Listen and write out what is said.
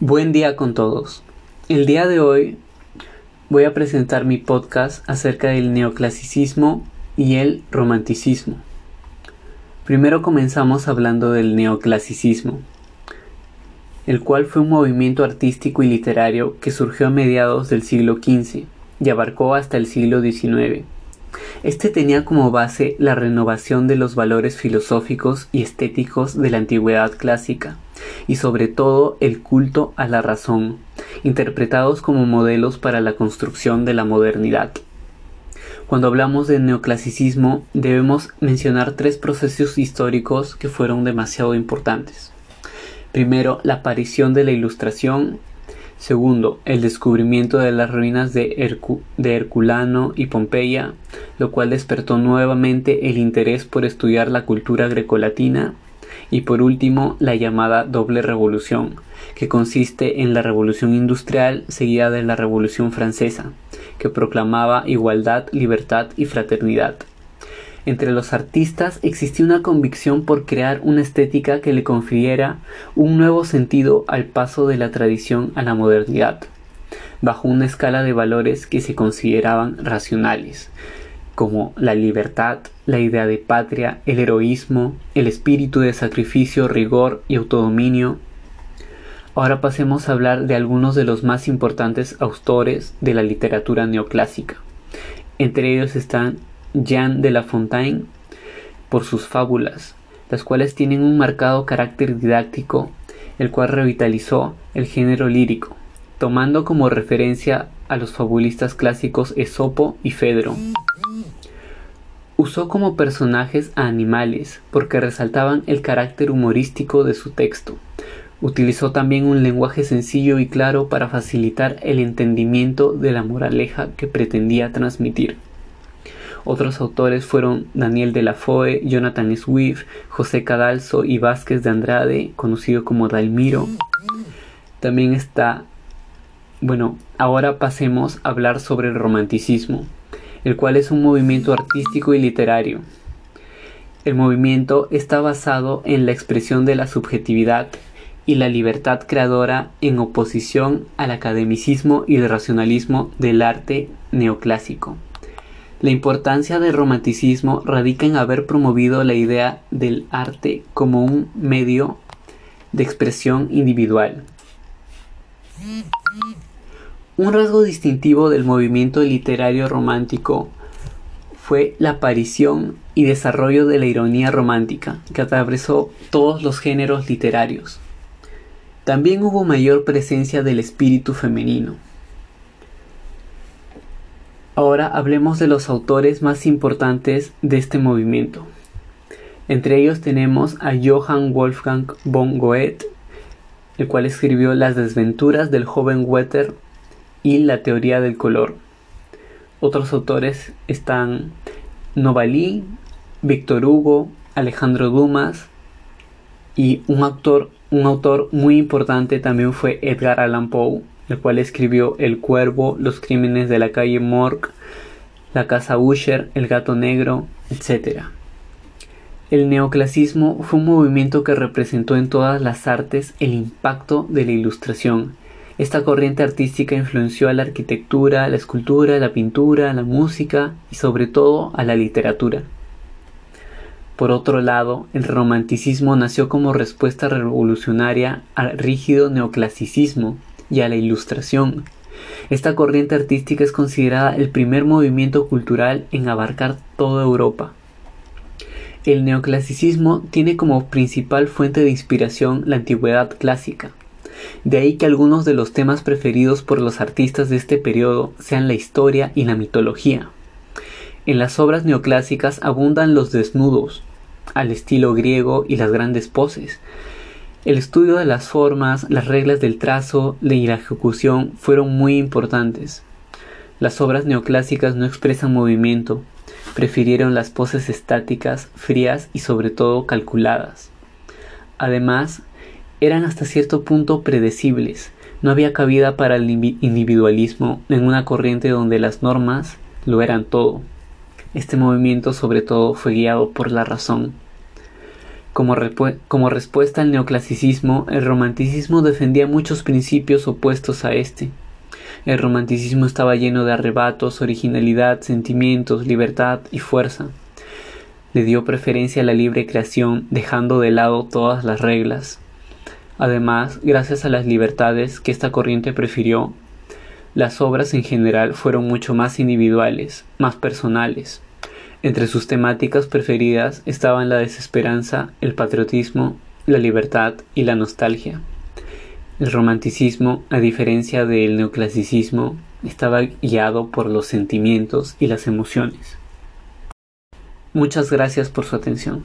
Buen día con todos. El día de hoy voy a presentar mi podcast acerca del neoclasicismo y el romanticismo. Primero comenzamos hablando del neoclasicismo, el cual fue un movimiento artístico y literario que surgió a mediados del siglo XV y abarcó hasta el siglo XIX. Este tenía como base la renovación de los valores filosóficos y estéticos de la antigüedad clásica, y sobre todo el culto a la razón, interpretados como modelos para la construcción de la modernidad. Cuando hablamos de neoclasicismo debemos mencionar tres procesos históricos que fueron demasiado importantes. Primero, la aparición de la Ilustración. Segundo, el descubrimiento de las ruinas de, Herculano y Pompeya, lo cual despertó nuevamente el interés por estudiar la cultura grecolatina y por último la llamada doble revolución, que consiste en la revolución industrial seguida de la revolución francesa, que proclamaba igualdad, libertad y fraternidad. Entre los artistas existía una convicción por crear una estética que le confiriera un nuevo sentido al paso de la tradición a la modernidad, bajo una escala de valores que se consideraban racionales, como la libertad, la idea de patria, el heroísmo, el espíritu de sacrificio, rigor y autodominio. Ahora pasemos a hablar de algunos de los más importantes autores de la literatura neoclásica. Entre ellos están Jean de La Fontaine, por sus fábulas, las cuales tienen un marcado carácter didáctico, el cual revitalizó el género lírico, tomando como referencia a los fabulistas clásicos Esopo y Fedro. Usó como personajes a animales porque resaltaban el carácter humorístico de su texto. Utilizó también un lenguaje sencillo y claro para facilitar el entendimiento de la moraleja que pretendía transmitir. Otros autores fueron Daniel de la Foe, Jonathan Swift, José Cadalso y Vázquez de Andrade, conocido como Dalmiro. También está, bueno, ahora pasemos a hablar sobre el romanticismo el cual es un movimiento artístico y literario. El movimiento está basado en la expresión de la subjetividad y la libertad creadora en oposición al academicismo y el racionalismo del arte neoclásico. La importancia del romanticismo radica en haber promovido la idea del arte como un medio de expresión individual. Un rasgo distintivo del movimiento literario romántico fue la aparición y desarrollo de la ironía romántica, que atravesó todos los géneros literarios. También hubo mayor presencia del espíritu femenino. Ahora hablemos de los autores más importantes de este movimiento. Entre ellos tenemos a Johann Wolfgang von Goethe, el cual escribió Las desventuras del joven Werther y la teoría del color. Otros autores están Novalí, Víctor Hugo, Alejandro Dumas y un autor, un autor muy importante también fue Edgar Allan Poe, el cual escribió El Cuervo, Los Crímenes de la calle Morgue, La Casa Usher, El Gato Negro, etc. El neoclasismo fue un movimiento que representó en todas las artes el impacto de la ilustración, esta corriente artística influenció a la arquitectura, la escultura, la pintura, la música y sobre todo a la literatura. Por otro lado, el romanticismo nació como respuesta revolucionaria al rígido neoclasicismo y a la ilustración. Esta corriente artística es considerada el primer movimiento cultural en abarcar toda Europa. El neoclasicismo tiene como principal fuente de inspiración la antigüedad clásica, de ahí que algunos de los temas preferidos por los artistas de este periodo sean la historia y la mitología. En las obras neoclásicas abundan los desnudos, al estilo griego y las grandes poses. El estudio de las formas, las reglas del trazo y la ejecución fueron muy importantes. Las obras neoclásicas no expresan movimiento, prefirieron las poses estáticas, frías y sobre todo calculadas. Además, eran hasta cierto punto predecibles. No había cabida para el individualismo en una corriente donde las normas lo eran todo. Este movimiento sobre todo fue guiado por la razón. Como, como, respuesta al neoclasicismo, el romanticismo defendía muchos principios opuestos a este. El romanticismo estaba lleno de arrebatos, originalidad, sentimientos, libertad y fuerza. Le dio preferencia a la libre creación, dejando de lado todas las reglas. Además, gracias a las libertades que esta corriente prefirió, las obras en general fueron mucho más individuales, más personales. Entre sus temáticas preferidas estaban la desesperanza, el patriotismo, la libertad y la nostalgia. El romanticismo, a diferencia del neoclasicismo, estaba guiado por los sentimientos y las emociones. Muchas gracias por su atención.